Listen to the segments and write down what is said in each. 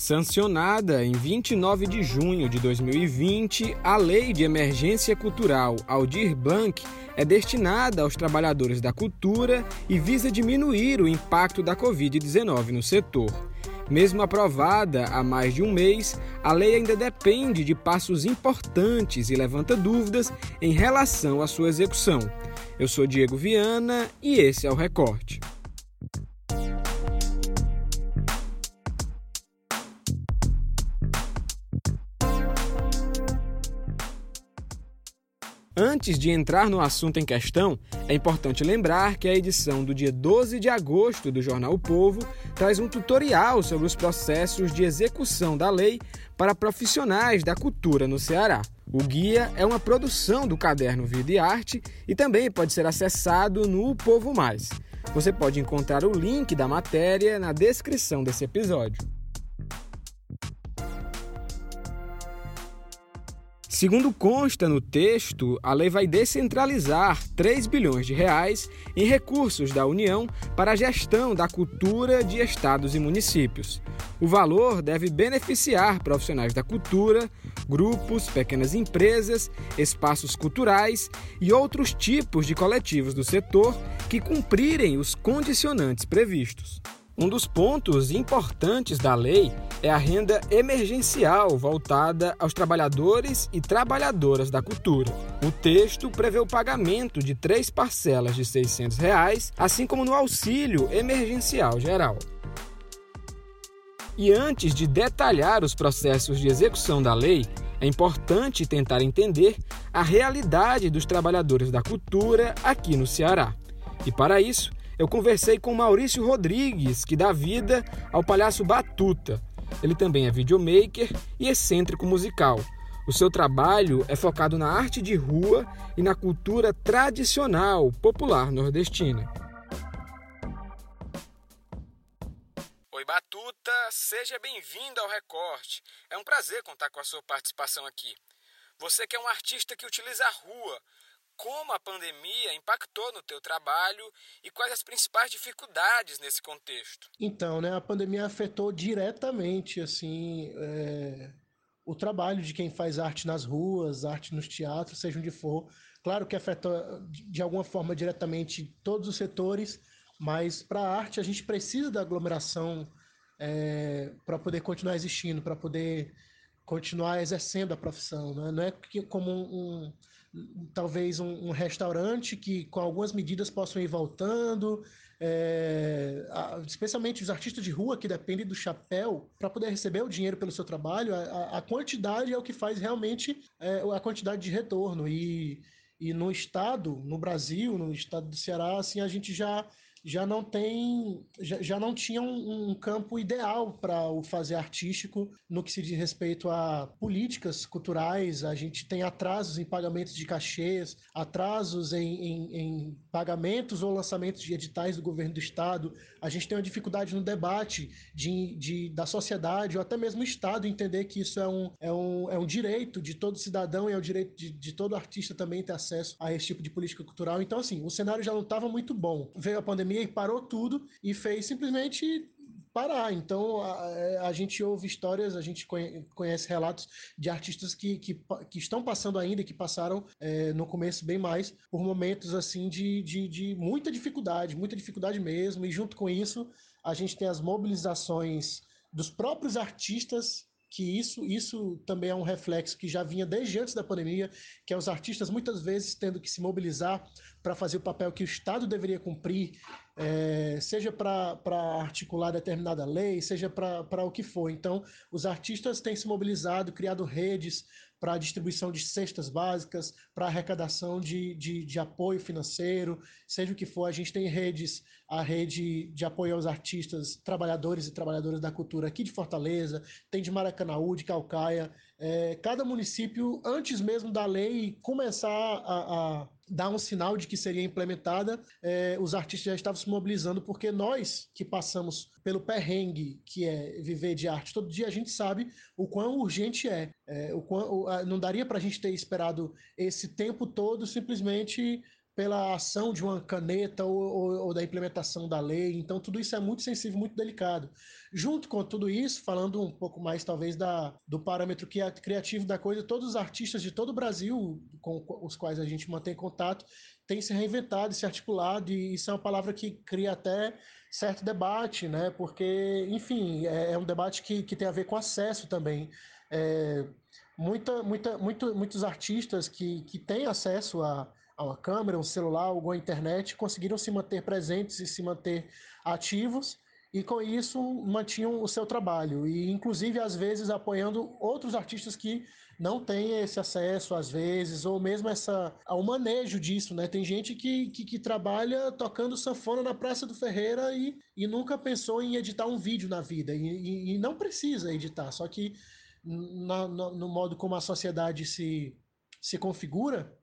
Sancionada em 29 de junho de 2020, a Lei de Emergência Cultural Aldir Blanc é destinada aos trabalhadores da cultura e visa diminuir o impacto da Covid-19 no setor. Mesmo aprovada há mais de um mês, a lei ainda depende de passos importantes e levanta dúvidas em relação à sua execução. Eu sou Diego Viana e esse é o Recorte. Antes de entrar no assunto em questão, é importante lembrar que a edição do dia 12 de agosto do Jornal o Povo traz um tutorial sobre os processos de execução da lei para profissionais da cultura no Ceará. O guia é uma produção do caderno Vida e Arte e também pode ser acessado no Povo Mais. Você pode encontrar o link da matéria na descrição desse episódio. Segundo consta no texto, a lei vai descentralizar 3 bilhões de reais em recursos da União para a gestão da cultura de estados e municípios. O valor deve beneficiar profissionais da cultura, grupos, pequenas empresas, espaços culturais e outros tipos de coletivos do setor que cumprirem os condicionantes previstos. Um dos pontos importantes da lei é a renda emergencial voltada aos trabalhadores e trabalhadoras da cultura. O texto prevê o pagamento de três parcelas de 600 reais, assim como no auxílio emergencial geral. E antes de detalhar os processos de execução da lei, é importante tentar entender a realidade dos trabalhadores da cultura aqui no Ceará. E para isso, eu conversei com Maurício Rodrigues, que dá vida ao palhaço Batuta. Ele também é videomaker e excêntrico musical. O seu trabalho é focado na arte de rua e na cultura tradicional popular nordestina. Oi, Batuta, seja bem-vindo ao Recorte. É um prazer contar com a sua participação aqui. Você que é um artista que utiliza a rua como a pandemia impactou no teu trabalho e quais as principais dificuldades nesse contexto. Então, né, a pandemia afetou diretamente assim é, o trabalho de quem faz arte nas ruas, arte nos teatros, seja onde for. Claro que afetou de alguma forma diretamente todos os setores, mas para a arte a gente precisa da aglomeração é, para poder continuar existindo, para poder continuar exercendo a profissão. Né? Não é como um, um talvez um, um, restaurante que com algumas medidas possam ir voltando, é, a, especialmente os artistas de rua que dependem do chapéu para poder receber o dinheiro pelo seu trabalho, a, a quantidade é o que faz realmente é, a quantidade de retorno. E, e no estado, no Brasil, no estado do Ceará, assim a gente já já não tem, já, já não tinha um, um campo ideal para o fazer artístico no que se diz respeito a políticas culturais. A gente tem atrasos em pagamentos de cachês, atrasos em, em, em pagamentos ou lançamentos de editais do governo do estado. A gente tem uma dificuldade no debate de, de, da sociedade ou até mesmo o estado entender que isso é um, é um, é um direito de todo cidadão e é o direito de, de todo artista também ter acesso a esse tipo de política cultural. Então, assim, o cenário já não estava muito bom. Veio a pandemia pandemia e parou tudo e fez simplesmente parar. Então, a, a, gente ouve histórias, a gente conhece relatos de artistas que, que, que estão passando ainda, que passaram é, no começo bem mais, por momentos assim de, de, de, muita dificuldade, muita dificuldade mesmo. E junto com isso, a gente tem as mobilizações dos próprios artistas que isso, isso também é um reflexo que já vinha desde antes da pandemia, que é os artistas muitas vezes tendo que se mobilizar para fazer o papel que o Estado deveria cumprir, é, seja para articular determinada lei, seja para o que for. Então, os artistas têm se mobilizado, criado redes para a distribuição de cestas básicas, para arrecadação de, de, de, apoio financeiro, seja o que for, a gente tem redes, a rede de apoio aos artistas, trabalhadores e trabalhadoras da cultura aqui de Fortaleza, tem de Maracanaú, de Calcaia, é, cada município, antes mesmo da lei começar a, a dar um sinal de que seria implementada, é, os artistas já estavam se mobilizando, porque nós que passamos pelo perrengue que é viver de arte todo dia, a gente sabe o quão urgente é. é o quão, o, a, não daria para a gente ter esperado esse tempo todo simplesmente pela ação de uma caneta ou, ou, ou, da implementação da lei. Então, tudo isso é muito sensível, muito delicado. Junto com tudo isso, falando um pouco mais, talvez, da, do parâmetro que é criativo da coisa, todos os artistas de todo o Brasil com os quais a gente mantém contato têm se reinventado, se articulado, e isso é uma palavra que cria até certo debate, né? Porque, enfim, é, é um debate que, que tem a ver com acesso também. É, muita, muita, muito, muitos artistas que, que têm acesso a, uma câmera, um celular, alguma internet, conseguiram se manter presentes e se manter ativos e com isso mantinham o seu trabalho. E inclusive às vezes apoiando outros artistas que não têm esse acesso às vezes ou mesmo essa o manejo disso né? Tem gente que, que, que, trabalha tocando sanfona na Praça do Ferreira e, e nunca pensou em editar um vídeo na vida. E, e, e não precisa editar só que na, no, no modo como a sociedade se, se configura,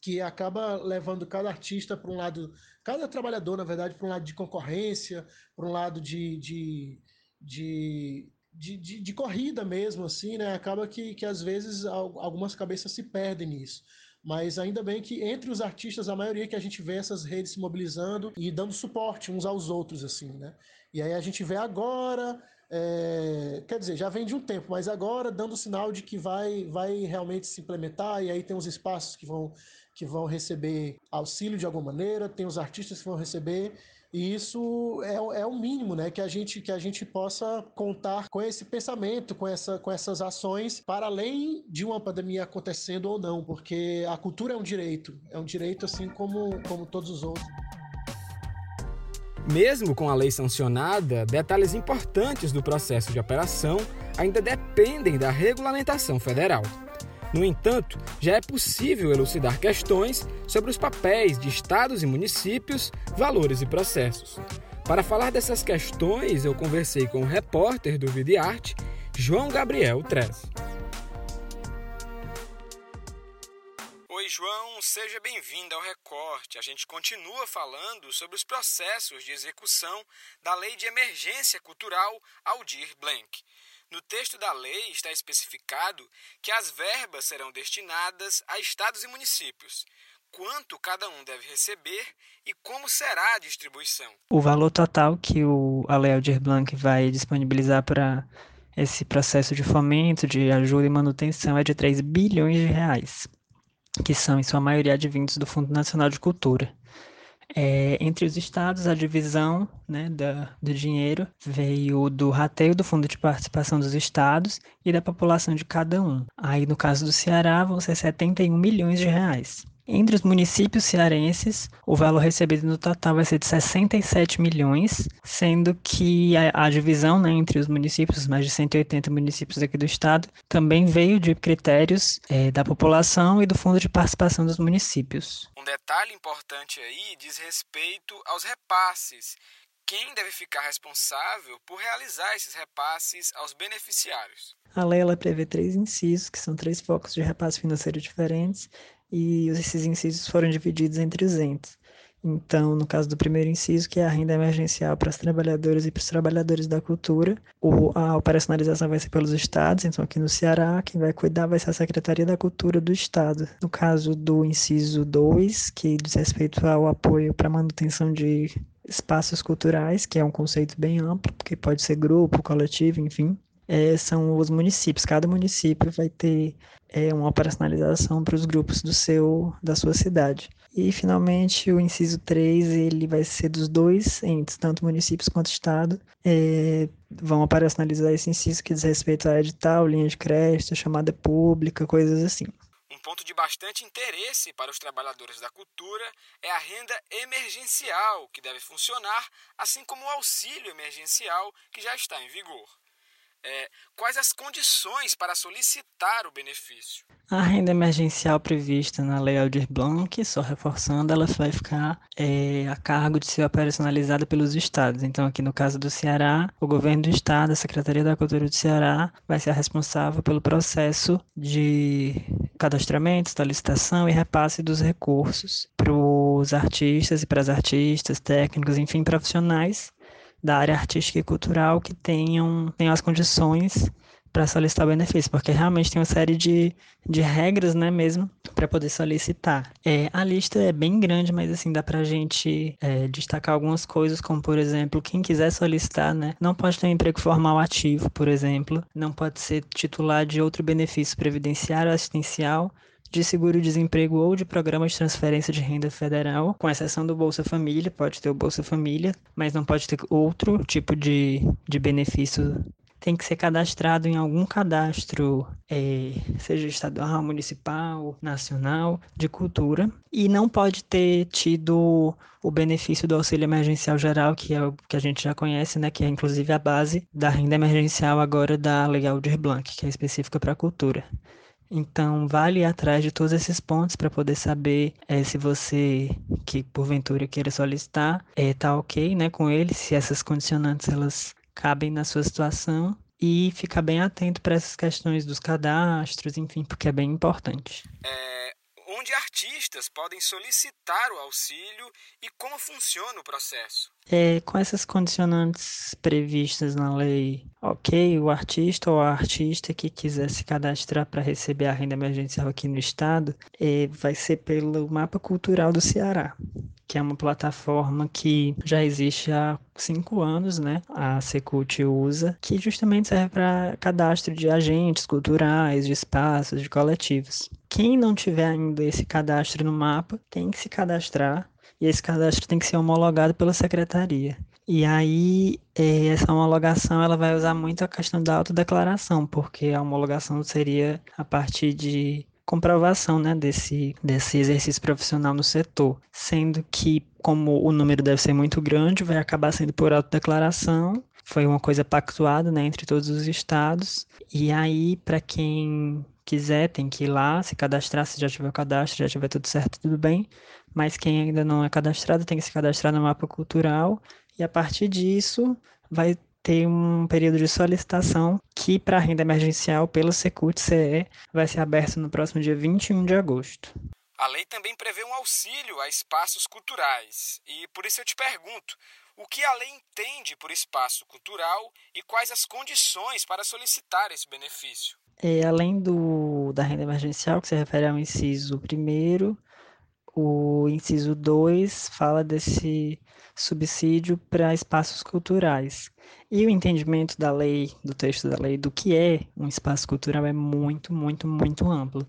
que acaba levando cada artista para um lado, cada trabalhador, na verdade, para um lado de concorrência, para um lado de, de, de, de, de, de corrida mesmo, assim, né? Acaba que, que às vezes algumas cabeças se perdem nisso. Mas ainda bem que entre os artistas, a maioria que a gente vê essas redes se mobilizando e dando suporte uns aos outros, assim, né? E aí a gente vê agora é, quer dizer, já vem de um tempo, mas agora dando sinal de que vai, vai realmente se implementar, e aí tem os espaços que vão, que vão receber auxílio de alguma maneira, tem os artistas que vão receber, e isso é, é o mínimo, né? Que a gente que a gente possa contar com esse pensamento, com, essa, com essas ações, para além de uma pandemia acontecendo ou não, porque a cultura é um direito, é um direito assim como, como todos os outros. Mesmo com a lei sancionada, detalhes importantes do processo de operação ainda dependem da regulamentação federal. No entanto, já é possível elucidar questões sobre os papéis de estados e municípios, valores e processos. Para falar dessas questões, eu conversei com o repórter do Vida e Arte, João Gabriel Tres. João, seja bem-vindo ao Recorte. A gente continua falando sobre os processos de execução da Lei de Emergência Cultural Aldir Blanc. No texto da lei está especificado que as verbas serão destinadas a estados e municípios. Quanto cada um deve receber e como será a distribuição? O valor total que o, a Lei Aldir Blanc vai disponibilizar para esse processo de fomento, de ajuda e manutenção é de 3 bilhões de reais que são em sua maioria advindos do Fundo Nacional de Cultura. É, entre os estados, a divisão né, da, do dinheiro veio do rateio do Fundo de Participação dos Estados e da população de cada um. Aí, no caso do Ceará, vão ser 71 milhões de reais. Entre os municípios cearenses, o valor recebido no total vai ser de 67 milhões, sendo que a, a divisão né, entre os municípios, mais de 180 municípios aqui do estado, também veio de critérios é, da população e do fundo de participação dos municípios. Um detalhe importante aí diz respeito aos repasses. Quem deve ficar responsável por realizar esses repasses aos beneficiários? A lei ela prevê três incisos, que são três focos de repasse financeiro diferentes, e esses incisos foram divididos entre os entes. Então, no caso do primeiro inciso, que é a renda emergencial para os trabalhadores e para os trabalhadores da cultura, a operacionalização vai ser pelos estados, então aqui no Ceará, quem vai cuidar vai ser a Secretaria da Cultura do Estado. No caso do inciso 2, que diz respeito ao apoio para manutenção de espaços culturais, que é um conceito bem amplo, porque pode ser grupo, coletivo, enfim, é, são os municípios. Cada município vai ter é, uma operacionalização para os grupos do seu, da sua cidade. E, finalmente, o inciso 3, ele vai ser dos dois entes, tanto municípios quanto Estado, é, vão operacionalizar esse inciso que diz respeito a edital, linha de crédito, chamada pública, coisas assim. Um ponto de bastante interesse para os trabalhadores da cultura é a renda emergencial, que deve funcionar, assim como o auxílio emergencial, que já está em vigor é, quais as condições para solicitar o benefício? A renda emergencial prevista na Lei Aldir Blanc, só reforçando, ela vai ficar é, a cargo de ser operacionalizada pelos estados. Então, aqui no caso do Ceará, o governo do estado, a Secretaria da Cultura do Ceará, vai ser a responsável pelo processo de cadastramento, da licitação e repasse dos recursos para os artistas e para as artistas, técnicos, enfim, profissionais da área artística e cultural que tenham, tenham as condições para solicitar benefício, porque realmente tem uma série de, de regras, né, mesmo, para poder solicitar. É, a lista é bem grande, mas assim, dá para a gente é, destacar algumas coisas, como por exemplo, quem quiser solicitar, né, não pode ter um emprego formal ativo, por exemplo, não pode ser titular de outro benefício previdenciário, assistencial, de seguro-desemprego ou de programa de transferência de renda federal, com exceção do Bolsa Família, pode ter o Bolsa Família, mas não pode ter outro tipo de, de benefício tem que ser cadastrado em algum cadastro, é, seja estadual, municipal, nacional, de cultura, e não pode ter tido o benefício do auxílio emergencial geral, que é o que a gente já conhece, né, que é inclusive a base da renda emergencial agora da Lei Aldir Blanc, que é específica para a cultura. Então, vale ir atrás de todos esses pontos para poder saber é, se você, que porventura queira solicitar, é, tá ok né, com ele, se essas condicionantes elas cabem na sua situação e ficar bem atento para essas questões dos cadastros, enfim, porque é bem importante. É, onde artistas podem solicitar o auxílio e como funciona o processo? É, com essas condicionantes previstas na lei, ok, o artista ou a artista que quiser se cadastrar para receber a renda emergencial aqui no estado, é, vai ser pelo Mapa Cultural do Ceará que é uma plataforma que já existe há cinco anos, né? A Secult usa, que justamente serve para cadastro de agentes culturais, de espaços, de coletivos. Quem não tiver ainda esse cadastro no mapa, tem que se cadastrar e esse cadastro tem que ser homologado pela secretaria. E aí, é, essa homologação ela vai usar muito a questão da autodeclaração, porque a homologação seria a partir de comprovação né, desse, desse exercício profissional no setor, sendo que, como o número deve ser muito grande, vai acabar sendo por autodeclaração. Foi uma coisa pactuada né, entre todos os estados. E aí, para quem quiser, tem que ir lá, se cadastrar, se já tiver o cadastro, já tiver tudo certo, tudo bem. Mas quem ainda não é cadastrado, tem que se cadastrar no mapa cultural. E a partir disso, vai tem um período de solicitação que, para a renda emergencial pelo Secult-CE, vai ser aberto no próximo dia 21 de agosto. A lei também prevê um auxílio a espaços culturais. E por isso eu te pergunto: o que a lei entende por espaço cultural e quais as condições para solicitar esse benefício? É, além do, da renda emergencial, que se refere ao inciso primeiro, o inciso 2 fala desse subsídio para espaços culturais. E o entendimento da lei, do texto da lei, do que é um espaço cultural é muito, muito, muito amplo.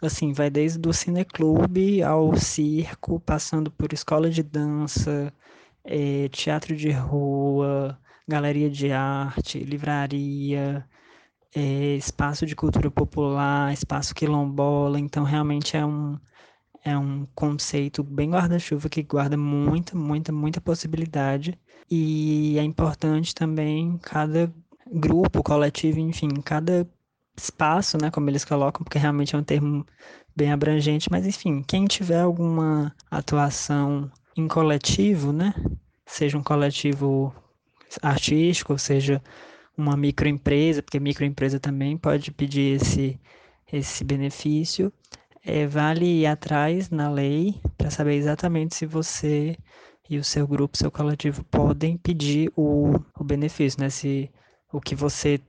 Assim, vai desde o cineclube ao circo, passando por escola de dança, é, teatro de rua, galeria de arte, livraria, é, espaço de cultura popular, espaço quilombola. Então, realmente é um, é um conceito bem guarda-chuva que guarda muita, muita, muita possibilidade. E é importante também cada grupo, coletivo, enfim, cada espaço, né, como eles colocam, porque realmente é um termo bem abrangente, mas enfim, quem tiver alguma atuação em coletivo, né, seja um coletivo artístico, seja uma microempresa, porque microempresa também pode pedir esse, esse benefício, é, vale ir atrás na lei para saber exatamente se você e o seu grupo, seu coletivo podem pedir o, o benefício, né? Se o que você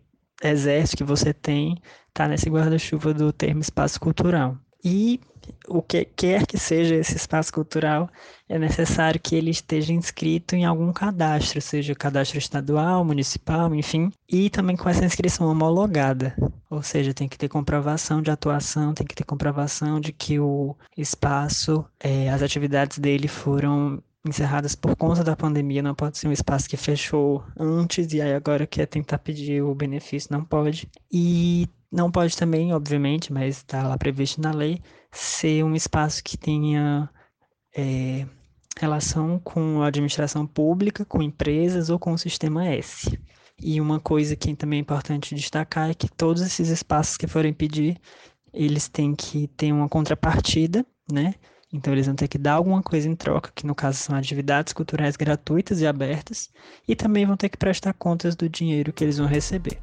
exerce, que você tem, está nesse guarda-chuva do termo espaço cultural. E o que quer que seja esse espaço cultural, é necessário que ele esteja inscrito em algum cadastro, seja cadastro estadual, municipal, enfim, e também com essa inscrição homologada. Ou seja, tem que ter comprovação de atuação, tem que ter comprovação de que o espaço, é, as atividades dele foram encerradas por conta da pandemia, não pode ser um espaço que fechou antes e aí agora quer tentar pedir o benefício, não pode. E não pode também, obviamente, mas está lá previsto na lei, ser um espaço que tenha é, relação com a administração pública, com empresas ou com o sistema S. E uma coisa que também é importante destacar é que todos esses espaços que forem pedir, eles têm que ter uma contrapartida, né? Então eles vão ter que dar alguma coisa em troca, que no caso são atividades culturais gratuitas e abertas, e também vão ter que prestar contas do dinheiro que eles vão receber.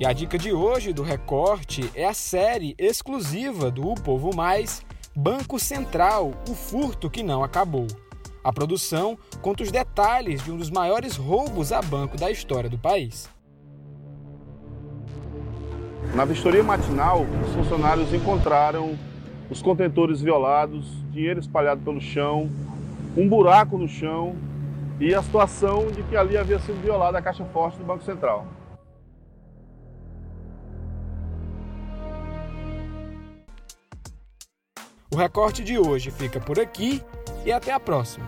E a dica de hoje do Recorte é a série exclusiva do O Povo Mais, Banco Central, o furto que não acabou. A produção conta os detalhes de um dos maiores roubos a banco da história do país. Na vistoria matinal, os funcionários encontraram os contentores violados, dinheiro espalhado pelo chão, um buraco no chão e a situação de que ali havia sido violada a caixa forte do Banco Central. recorte de hoje fica por aqui e até a próxima.